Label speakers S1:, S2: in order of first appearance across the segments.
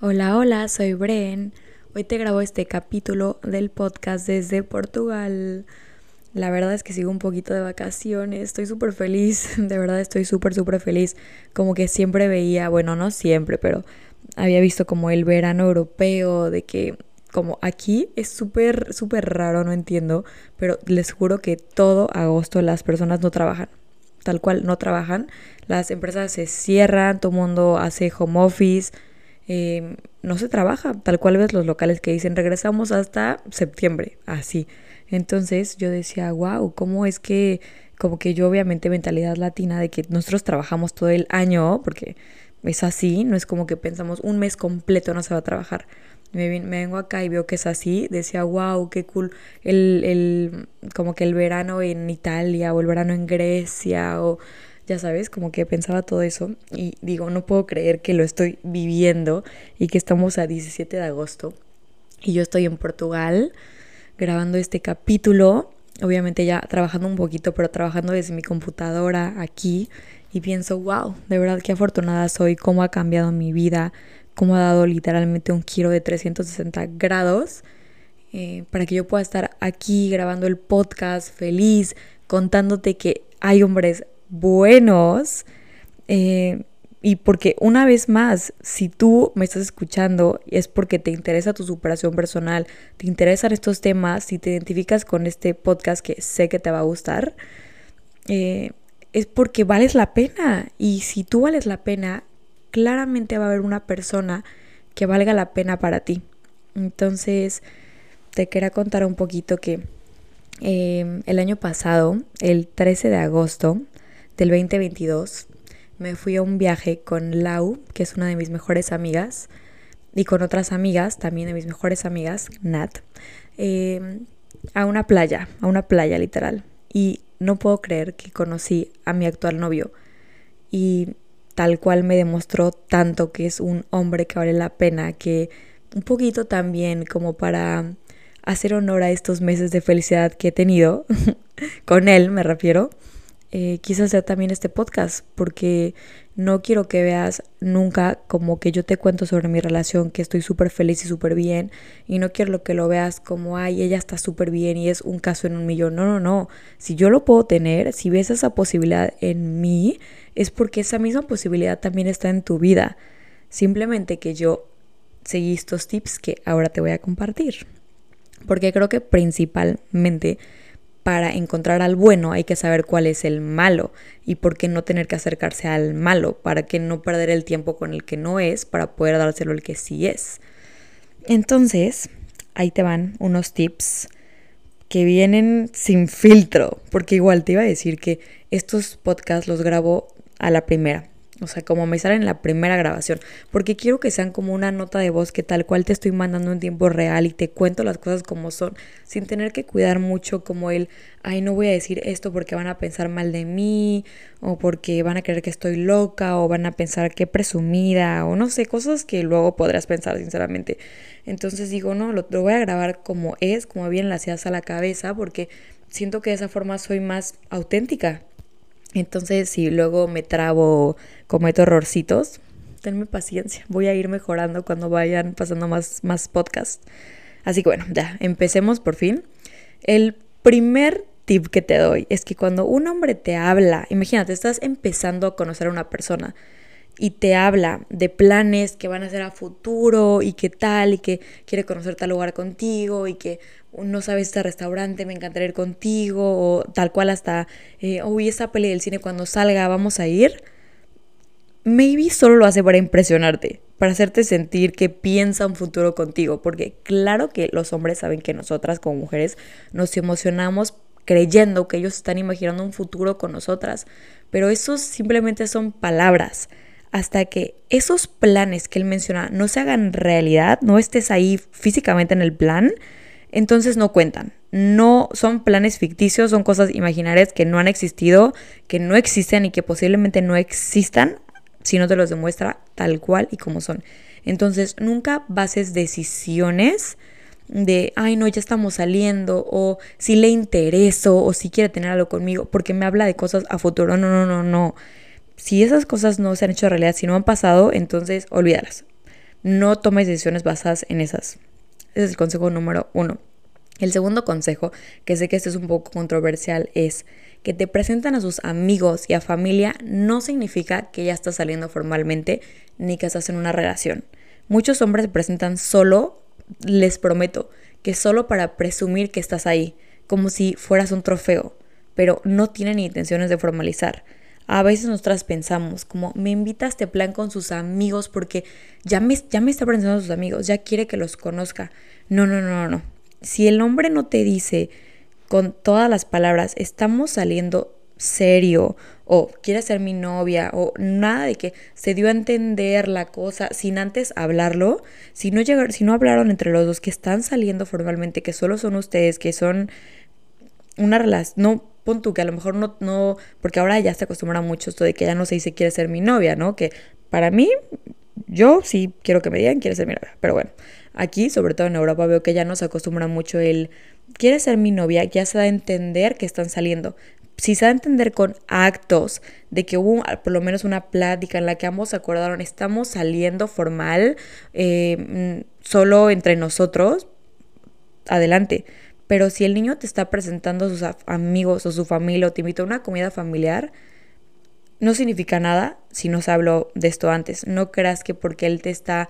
S1: Hola, hola, soy Bren. Hoy te grabo este capítulo del podcast desde Portugal. La verdad es que sigo un poquito de vacaciones, estoy súper feliz, de verdad estoy súper, súper feliz. Como que siempre veía, bueno, no siempre, pero había visto como el verano europeo, de que como aquí es súper, súper raro, no entiendo, pero les juro que todo agosto las personas no trabajan, tal cual no trabajan, las empresas se cierran, todo el mundo hace home office Em, no se trabaja, tal cual ves los locales que dicen regresamos hasta septiembre, así. Entonces yo decía, wow, ¿cómo es que, como que yo obviamente mentalidad latina de que nosotros trabajamos todo el año, porque es así, no es como que pensamos un mes completo no se va a trabajar. Me, vengo acá y veo que es así, decía, wow, qué cool, el, el, como que el verano en Italia o el verano en Grecia o ya sabes, como que pensaba todo eso y digo, no puedo creer que lo estoy viviendo y que estamos a 17 de agosto y yo estoy en Portugal grabando este capítulo, obviamente ya trabajando un poquito, pero trabajando desde mi computadora aquí y pienso, wow, de verdad qué afortunada soy, cómo ha cambiado mi vida, cómo ha dado literalmente un giro de 360 grados. Eh, para que yo pueda estar aquí grabando el podcast feliz, contándote que hay hombres buenos. Eh, y porque una vez más, si tú me estás escuchando es porque te interesa tu superación personal, te interesan estos temas, si te identificas con este podcast que sé que te va a gustar, eh, es porque vales la pena. Y si tú vales la pena, claramente va a haber una persona que valga la pena para ti. Entonces, te quería contar un poquito que eh, el año pasado, el 13 de agosto, del 2022 me fui a un viaje con Lau, que es una de mis mejores amigas, y con otras amigas, también de mis mejores amigas, Nat, em, a una playa, a una playa literal. Y no puedo creer que conocí a mi actual novio. Y tal cual me demostró tanto que es un hombre que vale la pena, que un poquito también como para hacer honor a estos meses de felicidad que he tenido, con él me refiero, eh, quise hacer también este podcast porque no quiero que veas nunca como que yo te cuento sobre mi relación, que estoy súper feliz y súper bien, y no quiero que lo veas como, ay, ella está súper bien y es un caso en un millón. No, no, no. Si yo lo puedo tener, si ves esa posibilidad en mí, es porque esa misma posibilidad también está en tu vida. Simplemente que yo seguí estos tips que ahora te voy a compartir. Porque creo que principalmente para encontrar al bueno hay que saber cuál es el malo y por qué no tener que acercarse al malo, para que no perder el tiempo con el que no es, para poder dárselo al que sí es. Entonces, ahí te van unos tips que vienen sin filtro, porque igual te iba a decir que estos podcasts los grabo a la primera. O sea, como me sale en la primera grabación. Porque quiero que sean como una nota de voz que tal cual te estoy mandando en tiempo real y te cuento las cosas como son. Sin tener que cuidar mucho como el, ay, no voy a decir esto porque van a pensar mal de mí. O porque van a creer que estoy loca. O van a pensar que presumida. O no sé, cosas que luego podrás pensar sinceramente. Entonces digo, no, lo, voy a grabar como es, como bien la hacías a la cabeza. Porque siento que de esa forma soy más auténtica. Entonces, si luego me trabo, cometo errorcitos, tenme paciencia. Voy a ir mejorando cuando vayan pasando más, más podcasts. Así que bueno, ya, empecemos por fin. El primer tip que te doy es que cuando un hombre te habla, imagínate, estás empezando a conocer a una persona y te habla de planes que van a hacer a futuro y qué tal y que quiere conocer tal lugar contigo y que no sabes este restaurante, me encantaría ir contigo o tal cual hasta, eh, uy, esa peli del cine cuando salga vamos a ir, maybe solo lo hace para impresionarte, para hacerte sentir que piensa un futuro contigo, porque claro que los hombres saben que nosotras como mujeres nos emocionamos creyendo que ellos están imaginando un futuro con nosotras, pero esos simplemente son palabras hasta que esos planes que él menciona no se hagan realidad, no estés ahí físicamente en el plan, entonces no cuentan. No son planes ficticios, son cosas imaginarias que no han existido, que no existen y que posiblemente no existan si no te los demuestra tal cual y como son. Entonces nunca bases decisiones de, ay no, ya estamos saliendo, o si le intereso, o si quiere tener algo conmigo, porque me habla de cosas a futuro. No, no, no, no si esas cosas no se han hecho realidad, si no han pasado, entonces olvídalas. no tomes decisiones basadas en esas. Ese es el consejo número uno. El segundo consejo, que sé que este es un poco controversial, es que te presentan a sus amigos y a familia no significa que ya estás saliendo formalmente ni que estás en una relación. Muchos hombres se presentan solo, les prometo, que solo para presumir que estás ahí, como si fueras un trofeo, pero no tienen intenciones de formalizar. A veces nosotras pensamos, como me invita a este plan con sus amigos porque ya me, ya me está presentando a sus amigos, ya quiere que los conozca. No, no, no, no. Si el hombre no te dice con todas las palabras, estamos saliendo serio o quiere ser mi novia o nada de que se dio a entender la cosa sin antes hablarlo, si no si no hablaron entre los dos que están saliendo formalmente, que solo son ustedes, que son una relación, no pon tú que a lo mejor no, no, porque ahora ya se acostumbra mucho esto de que ya no se dice quiere ser mi novia, ¿no? Que para mí, yo sí quiero que me digan quiere ser mi novia, pero bueno, aquí, sobre todo en Europa, veo que ya no se acostumbra mucho el quiere ser mi novia, ya se da a entender que están saliendo. Si se da a entender con actos de que hubo por lo menos una plática en la que ambos acordaron, estamos saliendo formal, eh, mm, solo entre nosotros, adelante. Pero si el niño te está presentando a sus amigos o su familia o te invita a una comida familiar, no significa nada si no se habló de esto antes. No creas que porque él te está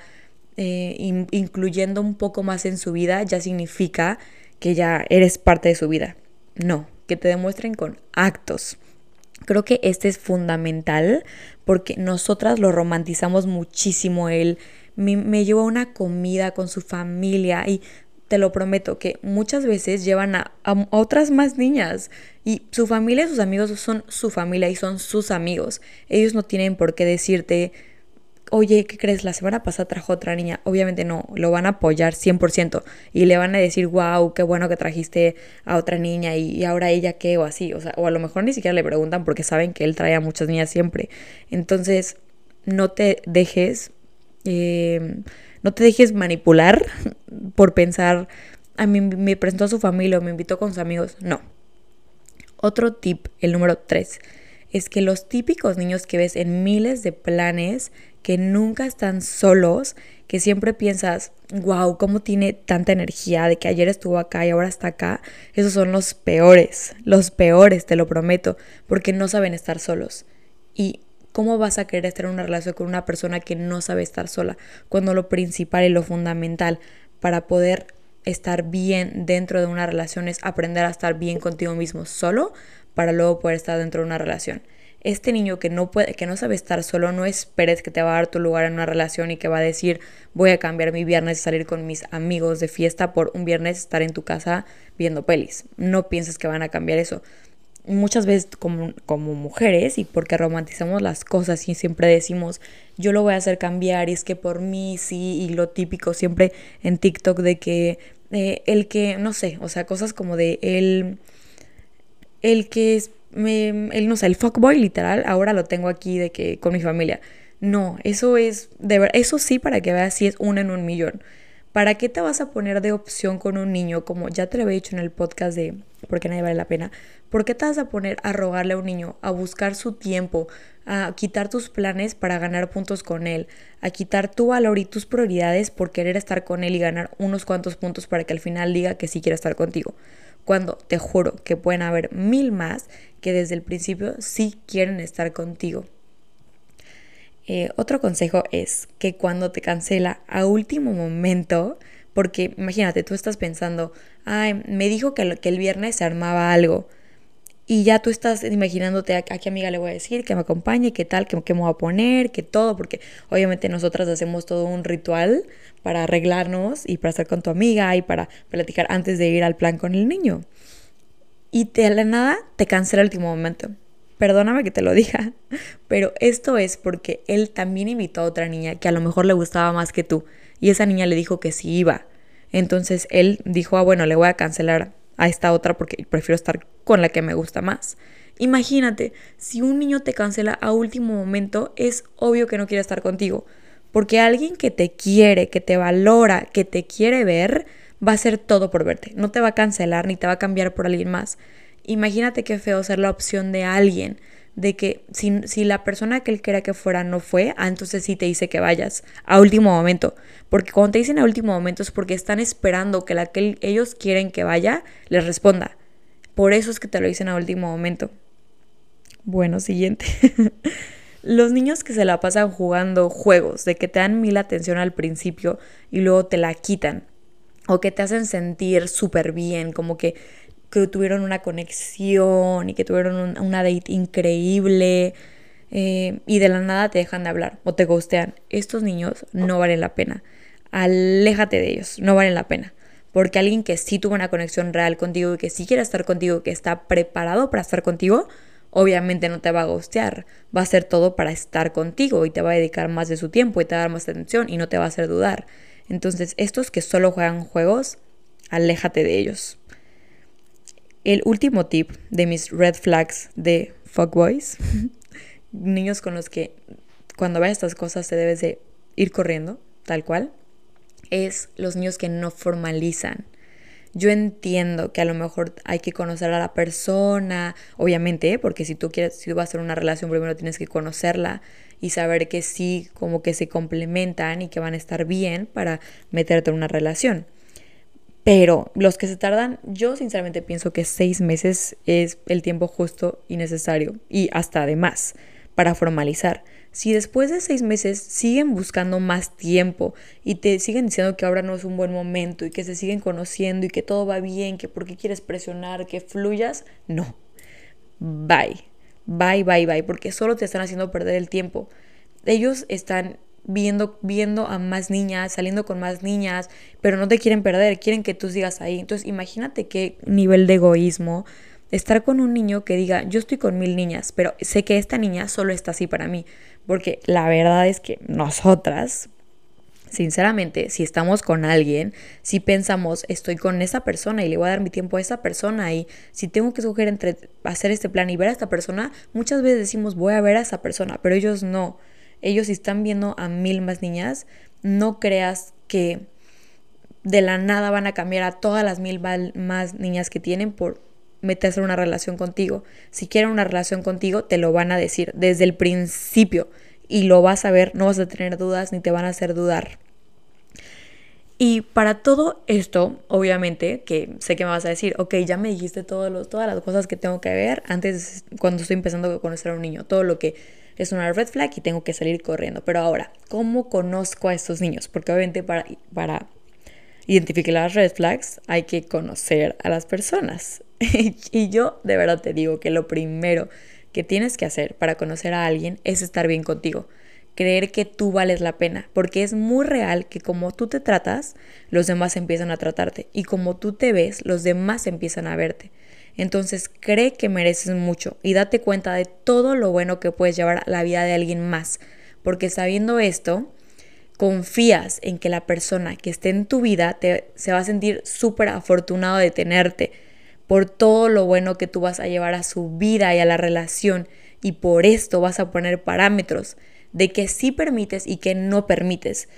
S1: eh, incluyendo un poco más en su vida ya significa que ya eres parte de su vida. No, que te demuestren con actos. Creo que este es fundamental porque nosotras lo romantizamos muchísimo. Él me, me llevó a una comida con su familia y te lo prometo que muchas veces llevan a, a, otras más niñas y su familia y sus amigos son su familia y son sus amigos. Ellos no tienen por qué decirte oye, ¿qué crees? La semana pasada trajo otra niña. Obviamente no, lo van a apoyar 100% y le van a decir, wow, qué bueno que trajiste a otra niña y, ahora ella qué o así. O sea, o a lo mejor ni siquiera le preguntan porque saben que él trae a muchas niñas siempre. Entonces, no te dejes, eh, no te dejes manipular por pensar, a mí me presentó a su familia o me invitó con sus amigos. No. Otro tip, el número 3 es que los típicos niños que ves en miles de planes que nunca están solos, que siempre piensas, wow, cómo tiene tanta energía de que ayer estuvo acá y ahora está acá, esos son los peores, los peores, te lo prometo, porque no saben estar solos. Y ¿cómo vas a querer estar en una relación con una persona que no sabe estar sola? Cuando lo principal y lo fundamental para poder estar bien dentro de una relación es aprender a estar bien contigo mismo solo para luego poder estar dentro de una relación este niño que no puede, que no sabe estar solo, no esperes que te va a dar tu lugar en una relación y que va a decir voy a cambiar mi viernes y salir con mis amigos de fiesta por un viernes estar en tu casa viendo pelis. No pienses que van a cambiar eso. Muchas veces como, como mujeres y porque romantizamos las cosas y siempre decimos yo lo voy a hacer cambiar y es que por mí sí y lo típico siempre en TikTok de que eh, el que, no sé, o sea, cosas como de el, el que es me, el, no sé, el fuckboy literal, ahora lo tengo aquí de que con mi familia. No, eso es, de ver, eso sí para que veas si es uno en un millón. ¿Para qué te vas a poner de opción con un niño? Como ya te lo había dicho en el podcast de ¿Por qué nadie vale la pena? ¿Por qué te vas a poner a rogarle a un niño, a buscar su tiempo, a quitar tus planes para ganar puntos con él, a quitar tu valor y tus prioridades por querer estar con él y ganar unos cuantos puntos para que al final diga que sí quiere estar contigo? Cuando te juro que pueden haber mil más que desde el principio sí quieren estar contigo. Eh, otro consejo es que cuando te cancela a último momento, porque imagínate, tú estás pensando, ay, me dijo que, que el viernes se armaba algo. Y ya tú estás imaginándote a, qué amiga le voy a decir, que me acompañe, qué tal, qué, qué me voy a poner, qué todo, porque obviamente nosotras hacemos todo un ritual para arreglarnos y para estar con tu amiga y para platicar antes de ir al plan con el niño y de la nada te cancela el último momento. Perdóname que te lo diga, pero esto es porque él también invitó a otra niña que a lo mejor le gustaba más que tú y esa niña le dijo que sí iba. Entonces él dijo, ah, bueno, le voy a cancelar a esta otra porque prefiero estar con la que me gusta más. Imagínate, si un niño te cancela a último momento, es obvio que no quiere estar contigo. Porque alguien que te quiere, que te valora, que te quiere ver, va a hacer todo por verte. No te va a cancelar ni te va a cambiar por alguien más. Imagínate qué feo ser la opción de alguien. de que si, si la persona que él quería que fuera no fue, ah, entonces sí te dice que vayas a último momento. Porque cuando te dicen a último momento es porque están esperando que la que ellos quieren que vaya les responda. Por eso es que te lo dicen a último momento. Bueno, siguiente. Los niños que se la pasan jugando juegos, de que te dan mil atención al principio y luego te la quitan, o que te hacen sentir súper bien, como que, que, tuvieron una conexión y que tuvieron una date increíble eh, y de la nada te dejan de hablar o te gustean. Estos niños no valen la pena. Aléjate de ellos, no valen la pena. Porque alguien que sí tuvo una conexión real contigo y que sí quiere estar contigo, que está preparado para estar contigo, obviamente no te va a gustear, va a hacer todo para estar contigo y te va a dedicar más de su tiempo y te va a dar más atención y no te va a hacer dudar. Entonces, estos que solo juegan juegos, aléjate de ellos. El último tip de mis red flags de fuckboys, niños con los que cuando veas estas cosas te debes de ir corriendo, tal cual, es los niños que no formalizan yo entiendo que a lo mejor hay que conocer a la persona, obviamente, ¿eh? porque si tú quieres, si tú vas a hacer una relación, primero tienes que conocerla y saber que sí, como que se complementan y que van a estar bien para meterte en una relación. Pero los que se tardan, yo sinceramente pienso que seis meses es el tiempo justo y necesario y hasta de más para formalizar. Si después de seis meses siguen buscando más tiempo y te siguen diciendo que ahora no es un buen momento y que se siguen conociendo y que todo va bien, que por qué quieres presionar, que fluyas, no. Bye. Bye, bye, bye, porque solo te están haciendo perder el tiempo. Ellos están viendo, viendo a más niñas, saliendo con más niñas, pero no te quieren perder, quieren que tú sigas ahí. Entonces imagínate qué nivel de egoísmo estar con un niño que diga, yo estoy con mil niñas, pero sé que esta niña solo está así para mí. Porque la verdad es que nosotras, sinceramente, si estamos con alguien, si pensamos, estoy con esa persona y le voy a dar mi tiempo a esa persona y si tengo que escoger entre hacer este plan y ver a esta persona, muchas veces decimos, voy a ver a esa persona, pero ellos no. Ellos están viendo a mil más niñas, no creas que de la nada van a cambiar a todas las mil más niñas que tienen por meterse en una relación contigo. Si quieren una relación contigo, te lo van a decir desde el principio y lo vas a ver, no vas a tener dudas ni te van a hacer dudar. Y para todo esto, obviamente, que sé que me vas a decir, ok, ya me dijiste todas las cosas que tengo que ver antes, cuando estoy empezando a conocer a un niño, todo lo que es una red flag y tengo que salir corriendo. Pero ahora, ¿cómo conozco a estos niños? Porque obviamente para, para identificar las red flags hay que conocer a las personas. y yo de verdad te digo que lo primero que tienes que hacer para conocer a alguien es estar bien contigo. Creer que tú vales la pena, porque es muy real que como tú te tratas, los demás empiezan a tratarte y como tú te ves, los demás empiezan a verte. Entonces cree que mereces mucho y date cuenta de todo lo bueno que puedes llevar a la vida de alguien más, porque sabiendo esto, confías en que la persona que esté en tu vida te, se va a sentir súper afortunado de tenerte por todo lo bueno que tú vas a llevar a su vida y a la relación. Y por esto vas a poner parámetros de que sí permites y que no permites,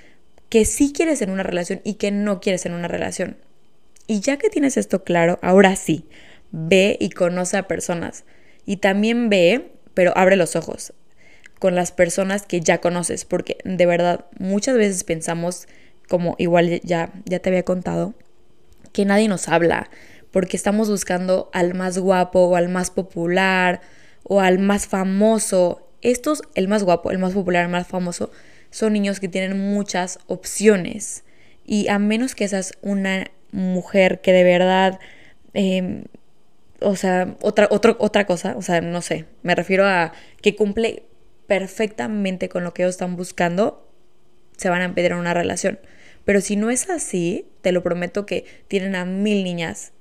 S1: que sí quieres en una relación y que no quieres en una relación. Y ya que tienes esto claro, ahora sí, ve y conoce a personas y también ve, pero abre los ojos con las personas que ya conoces, porque de verdad muchas veces pensamos, como igual ya, ya te había contado, que nadie nos habla, porque estamos buscando al más guapo o al más popular o al más famoso. Estos, el más guapo, el más popular, el más famoso, son niños que tienen muchas opciones. Y a menos que seas una mujer que de verdad, em, o sea, otra, otra cosa, o sea, no sé, me refiero a que cumple perfectamente con lo que ellos están buscando, se van a pedir una relación. Pero si no es así, te lo prometo que tienen a mil niñas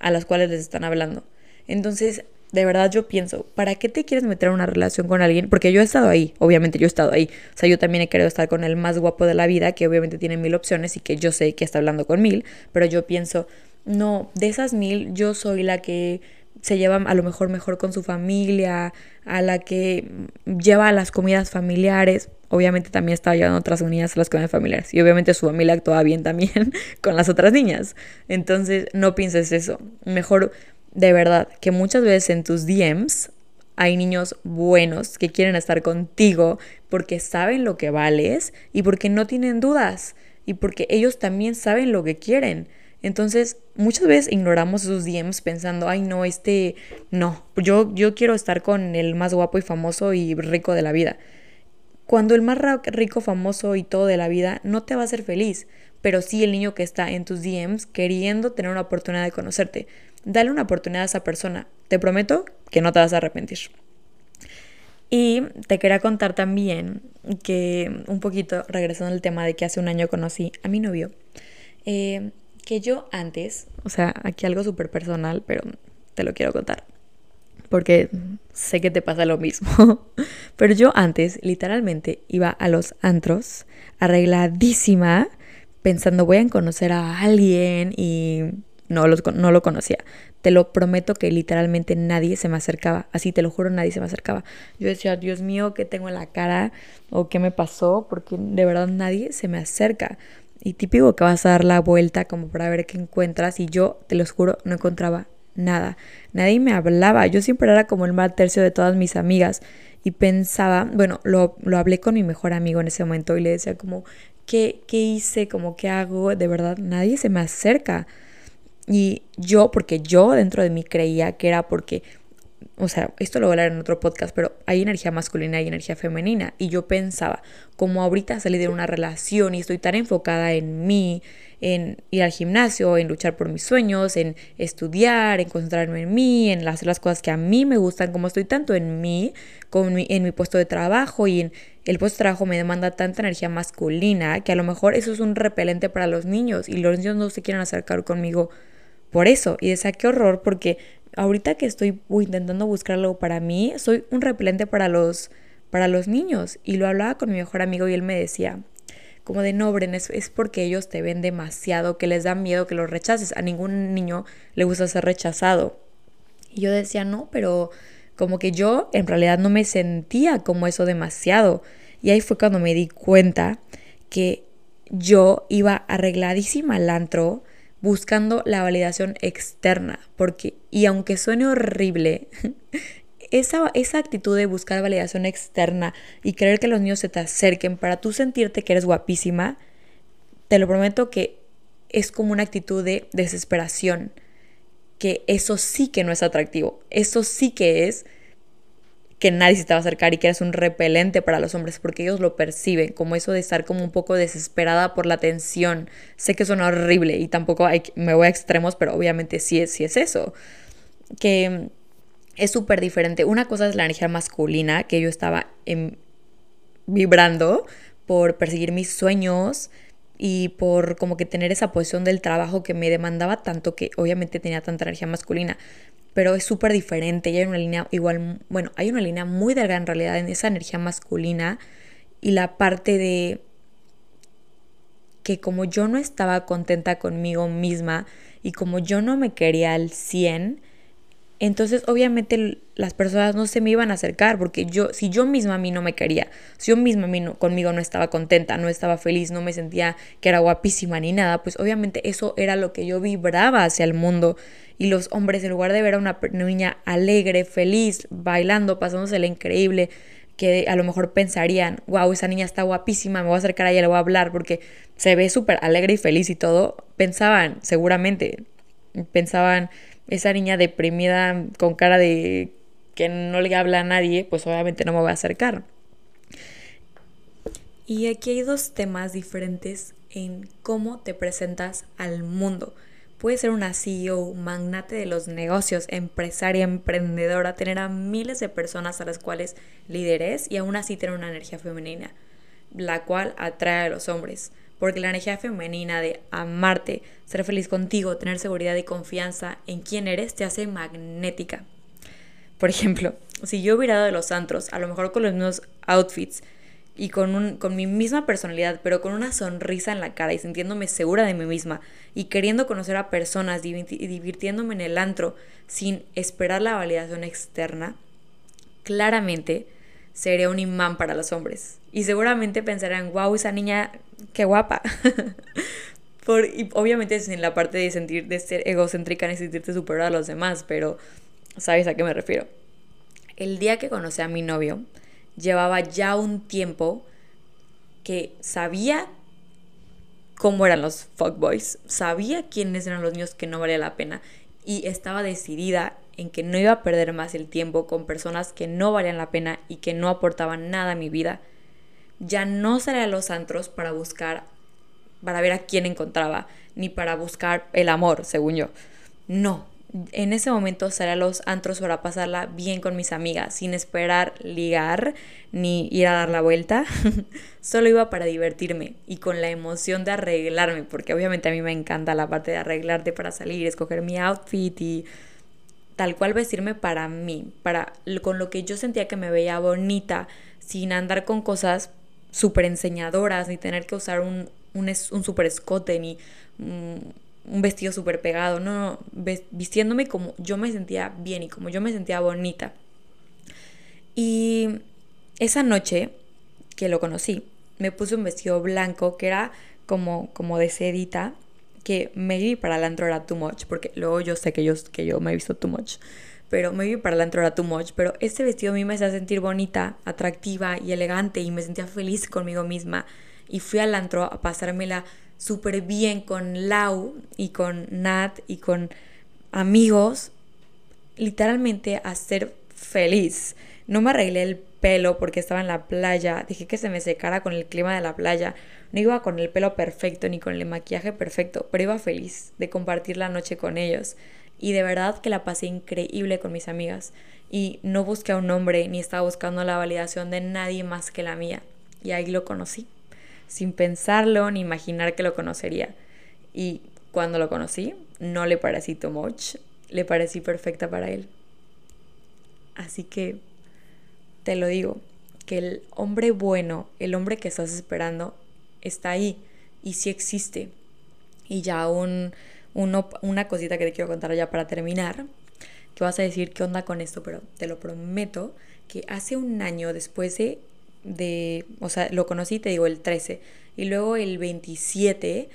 S1: a las cuales les están hablando. Entonces, de verdad yo pienso, ¿para qué te quieres meter en una relación con alguien? Porque yo he estado ahí, obviamente yo he estado ahí. O sea, yo también he querido estar con el más guapo de la vida, que obviamente tiene mil opciones y que yo sé que está hablando con mil, pero yo pienso, no, de esas mil yo soy la que se lleva a lo mejor mejor con su familia, a la que lleva las comidas familiares. Obviamente también estaba llevando otras niñas a las comidas familiares. Y obviamente su familia actuaba bien también con las otras niñas. Entonces no pienses eso. Mejor de verdad que muchas veces en tus DMs hay niños buenos que quieren estar contigo porque saben lo que vales y porque no tienen dudas y porque ellos también saben lo que quieren. Entonces, muchas veces ignoramos esos DMs pensando, ay, no, este, no, yo, yo quiero estar con el más guapo y famoso y rico de la vida. Cuando el más rico, famoso y todo de la vida no te va a hacer feliz, pero sí el niño que está en tus DMs queriendo tener una oportunidad de conocerte. Dale una oportunidad a esa persona. Te prometo que no te vas a arrepentir. Y te quería contar también que, un poquito regresando al tema de que hace un año conocí a mi novio, eh, que yo antes, o sea, aquí algo súper personal, pero te lo quiero contar, porque sé que te pasa lo mismo, pero yo antes literalmente iba a los antros arregladísima, pensando voy a conocer a alguien y no, no lo conocía. Te lo prometo que literalmente nadie se me acercaba. Así te lo juro, nadie se me acercaba. Yo decía, Dios mío, ¿qué tengo en la cara? ¿O qué me pasó? Porque de verdad nadie se me acerca. Y típico que vas a dar la vuelta como para ver qué encuentras. Y yo, te lo juro, no encontraba nada. Nadie me hablaba. Yo siempre era como el mal tercio de todas mis amigas. Y pensaba, bueno, lo, lo hablé con mi mejor amigo en ese momento y le decía como, ¿qué, qué hice? Como, ¿qué hago? De verdad, nadie se me acerca. Y yo, porque yo dentro de mí creía que era porque, o sea, esto lo voy a hablar en otro podcast, pero hay energía masculina y energía femenina. Y yo pensaba, como ahorita salí de una relación y estoy tan enfocada en mí, en ir al gimnasio, en luchar por mis sueños, en estudiar, en concentrarme en mí, en hacer las cosas que a mí me gustan, como estoy tanto en mí, como en mi puesto de trabajo y en el puesto de trabajo me demanda tanta energía masculina que a lo mejor eso es un repelente para los niños y los niños no se quieren acercar conmigo por eso. Y decía, qué horror, porque ahorita que estoy intentando buscar algo para mí, soy un repelente para los, para los niños. Y lo hablaba con mi mejor amigo y él me decía, como de no, Bren, es, es, porque ellos te ven demasiado, que les da miedo que los rechaces. A ningún niño le gusta ser rechazado. Y yo decía, no, pero como que yo en realidad no me sentía como eso demasiado. Y ahí fue cuando me di cuenta que yo iba arregladísima al antro, buscando la validación externa, porque, y aunque suene horrible, esa, esa actitud de buscar validación externa y querer que los niños se te acerquen para tú sentirte que eres guapísima, te lo prometo que es como una actitud de desesperación, que eso sí que no es atractivo, eso sí que es que nadie se te va a acercar y que eres un repelente para los hombres porque ellos lo perciben como eso de estar como un poco desesperada por la atención. Sé que suena horrible y tampoco hay, me voy a extremos, pero obviamente sí es, sí es eso. Que es súper diferente. Una cosa es la energía masculina que yo estaba vibrando por perseguir mis sueños y por como que tener esa posición del trabajo que me demandaba tanto que obviamente tenía tanta energía masculina pero es súper diferente. Y hay una línea igual, bueno, hay una línea muy delgada en realidad en esa energía masculina y la parte de que como yo no estaba contenta conmigo misma y como yo no me quería al 100, entonces obviamente las personas no se me iban a acercar porque yo, si yo misma a mí no me quería, si yo misma a mí conmigo no estaba contenta, no estaba feliz, no me sentía que era guapísima ni nada, pues obviamente eso era lo que yo vibraba hacia el mundo. Y los hombres en lugar de ver a una niña alegre, feliz, bailando, pasándosela increíble, que a lo mejor pensarían, wow, esa niña está guapísima, me voy a acercar a ella, le voy a hablar porque se ve súper alegre y feliz y todo, pensaban, seguramente, pensaban, esa niña deprimida con cara de que no le habla a nadie, pues obviamente no me voy a acercar. Y aquí hay dos temas diferentes en cómo te presentas al mundo. Puedes ser una CEO, magnate de los negocios, empresaria, emprendedora, tener a miles de personas a las cuales lideres y aún así tener una energía femenina, la cual atrae a los hombres porque la energía femenina de amarte, ser feliz contigo, tener seguridad y confianza en quién eres, te hace magnética. Por ejemplo, si yo hubiera de los antros, a lo mejor con los mismos outfits y con mi misma personalidad, pero con una sonrisa en la cara y sintiéndome segura de mí misma y queriendo conocer a personas y divirtiéndome en el antro sin esperar la validación externa, claramente sería un imán para los hombres. Y seguramente pensarán, wow, esa niña, qué guapa. Por, y obviamente sin la parte de sentir, de ser egocéntrica ni sentirte superior a los demás, pero sabes a qué me refiero. El día que conocí a mi novio, llevaba ya un tiempo que sabía cómo eran los fuckboys, sabía quiénes eran los niños que no valía la pena y estaba decidida en que no iba a perder más el tiempo con personas que no valían la pena y que no aportaban nada a mi vida. Ya no salía a los antros para buscar, para ver a quién encontraba, ni para buscar el amor, según yo. No, en ese momento salía a los antros para pasarla bien con mis amigas, sin esperar ligar ni ir a dar la vuelta. Solo iba para divertirme y con la emoción de arreglarme, porque obviamente a mí me encanta la parte de arreglarte para salir, escoger mi outfit y tal cual vestirme para mí, para con lo que yo sentía que me veía bonita, sin andar con cosas súper enseñadoras, ni tener que usar un, un, un super escote, ni un vestido súper pegado, no, no, vistiéndome como yo me sentía bien y como yo me sentía bonita. Y esa noche que lo conocí, me puse un vestido blanco que era como, como de sedita, que maybe para el antro era too much, porque luego yo sé que yo, que yo me he visto too much, pero maybe para el antro era too much, pero este vestido a mí me hacía sentir bonita, atractiva y elegante y me sentía feliz conmigo misma. Y fui al antro a pasármela súper bien con Lau y con Nat y con amigos, literalmente a ser feliz. No me arreglé el pelo porque estaba en la playa, dije que se me secara con el clima de la playa. No iba con el pelo perfecto ni con el maquillaje perfecto, pero iba feliz de compartir la noche con ellos. Y de verdad que la pasé increíble con mis amigas. Y no busqué a un hombre ni estaba buscando la validación de nadie más que la mía. Y ahí lo conocí sin pensarlo ni imaginar que lo conocería. Y cuando lo conocí, no le parecí too much, le parecí perfecta para él. Así que te lo digo, que el hombre bueno, el hombre que estás esperando, está ahí y sí existe. Y ya un, una cosita que te quiero contar ya para terminar, que vas a decir qué onda con esto, pero te lo prometo que hace un año después de de, o sea, lo conocí, te digo, el 13. Y luego el 27,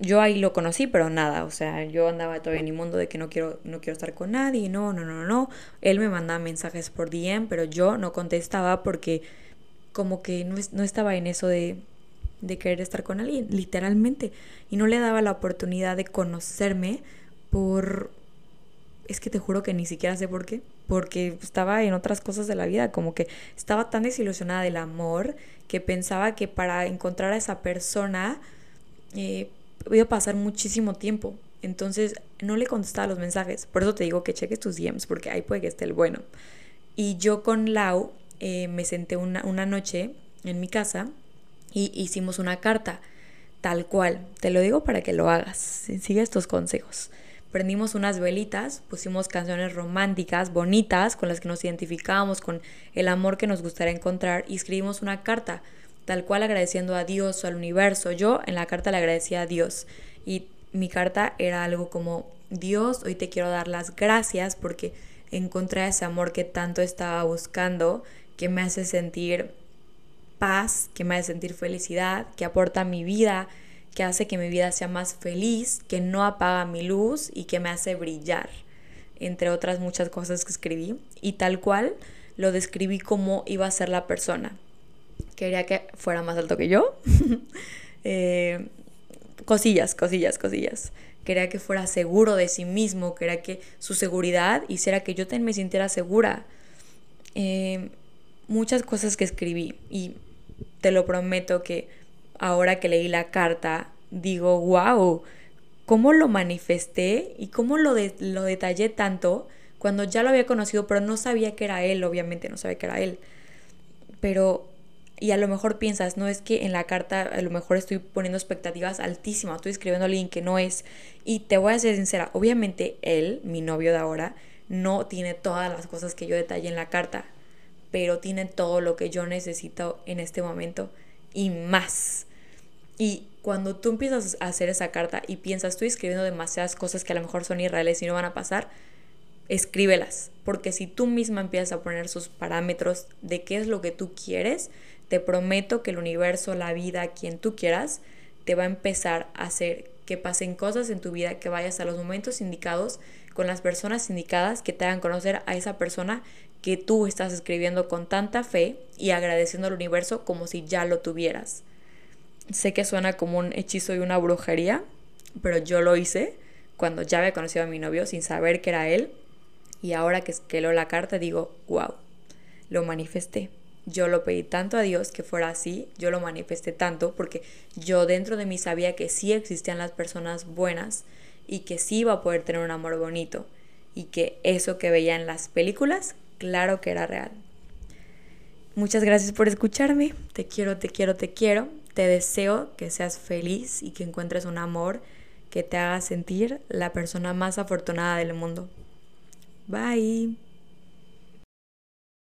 S1: yo ahí lo conocí, pero nada, o sea, yo andaba todavía en mi mundo de que no quiero, no quiero estar con nadie, no, no, no, no. Él me mandaba mensajes por DM, pero yo no contestaba porque como que no, no estaba en eso de, de querer estar con alguien, literalmente. Y no le daba la oportunidad de conocerme por... Es que te juro que ni siquiera sé por qué porque estaba en otras cosas de la vida, como que estaba tan desilusionada del amor que pensaba que para encontrar a esa persona eh, iba a pasar muchísimo tiempo. Entonces no le contestaba los mensajes. Por eso te digo que cheques tus DMs, porque ahí puede que esté el bueno. Y yo con Lau eh, me senté una, una noche en mi casa y hicimos una carta, tal cual. Te lo digo para que lo hagas. Sigue estos consejos prendimos unas velitas, pusimos canciones románticas, bonitas, con las que nos identificábamos, con el amor que nos gustaría encontrar y escribimos una carta, tal cual agradeciendo a Dios o al universo. Yo en la carta le agradecía a Dios y mi carta era algo como, Dios, hoy te quiero dar las gracias porque encontré ese amor que tanto estaba buscando, que me hace sentir paz, que me hace sentir felicidad, que aporta a mi vida, que hace que mi vida sea más feliz, que no apaga mi luz y que me hace brillar, entre otras muchas cosas que escribí. Y tal cual lo describí como iba a ser la persona. Quería que fuera más alto que yo. Eh, cosillas, cosillas, cosillas. Quería que fuera seguro de sí mismo, quería que su seguridad hiciera que yo también me sintiera segura. Eh, muchas cosas que escribí y te lo prometo que ahora que leí la carta, digo, wow, cómo lo manifesté y cómo lo, lo detallé tanto cuando ya lo había conocido, pero no sabía que era él, obviamente no sabía que era él. Pero, y a lo mejor piensas, no es que en la carta a lo mejor estoy poniendo expectativas altísimas, estoy escribiendo a alguien que no es. Y te voy a ser sincera, obviamente él, mi novio de ahora, no tiene todas las cosas que yo detallé en la carta, pero tiene todo lo que yo necesito en este momento y más. Y cuando tú empiezas a hacer esa carta y piensas, estoy escribiendo demasiadas cosas que a lo mejor son irreales y no van a pasar, escríbelas. Porque si tú misma empiezas a poner sus parámetros de qué es lo que tú quieres, te prometo que el universo, la vida, quien tú quieras, te va a empezar a hacer que pasen cosas en tu vida, que vayas a los momentos indicados con las personas indicadas que te hagan conocer a esa persona que tú estás escribiendo con tanta fe y agradeciendo al universo como si ya lo tuvieras. Sé que suena como un hechizo y una brujería, pero yo lo hice cuando ya había conocido a mi novio sin saber que era él. Y ahora que, que leo la carta digo, wow, lo manifesté. Yo lo pedí tanto a Dios que fuera así, yo lo manifesté tanto porque yo dentro de mí sabía que sí existían las personas buenas y que sí iba a poder tener un amor bonito y que eso que veía en las películas claro que era real. Muchas gracias por escucharme. Te quiero, te quiero, te quiero. Te deseo que seas feliz y que encuentres un amor que te haga sentir la persona más afortunada del mundo. Bye.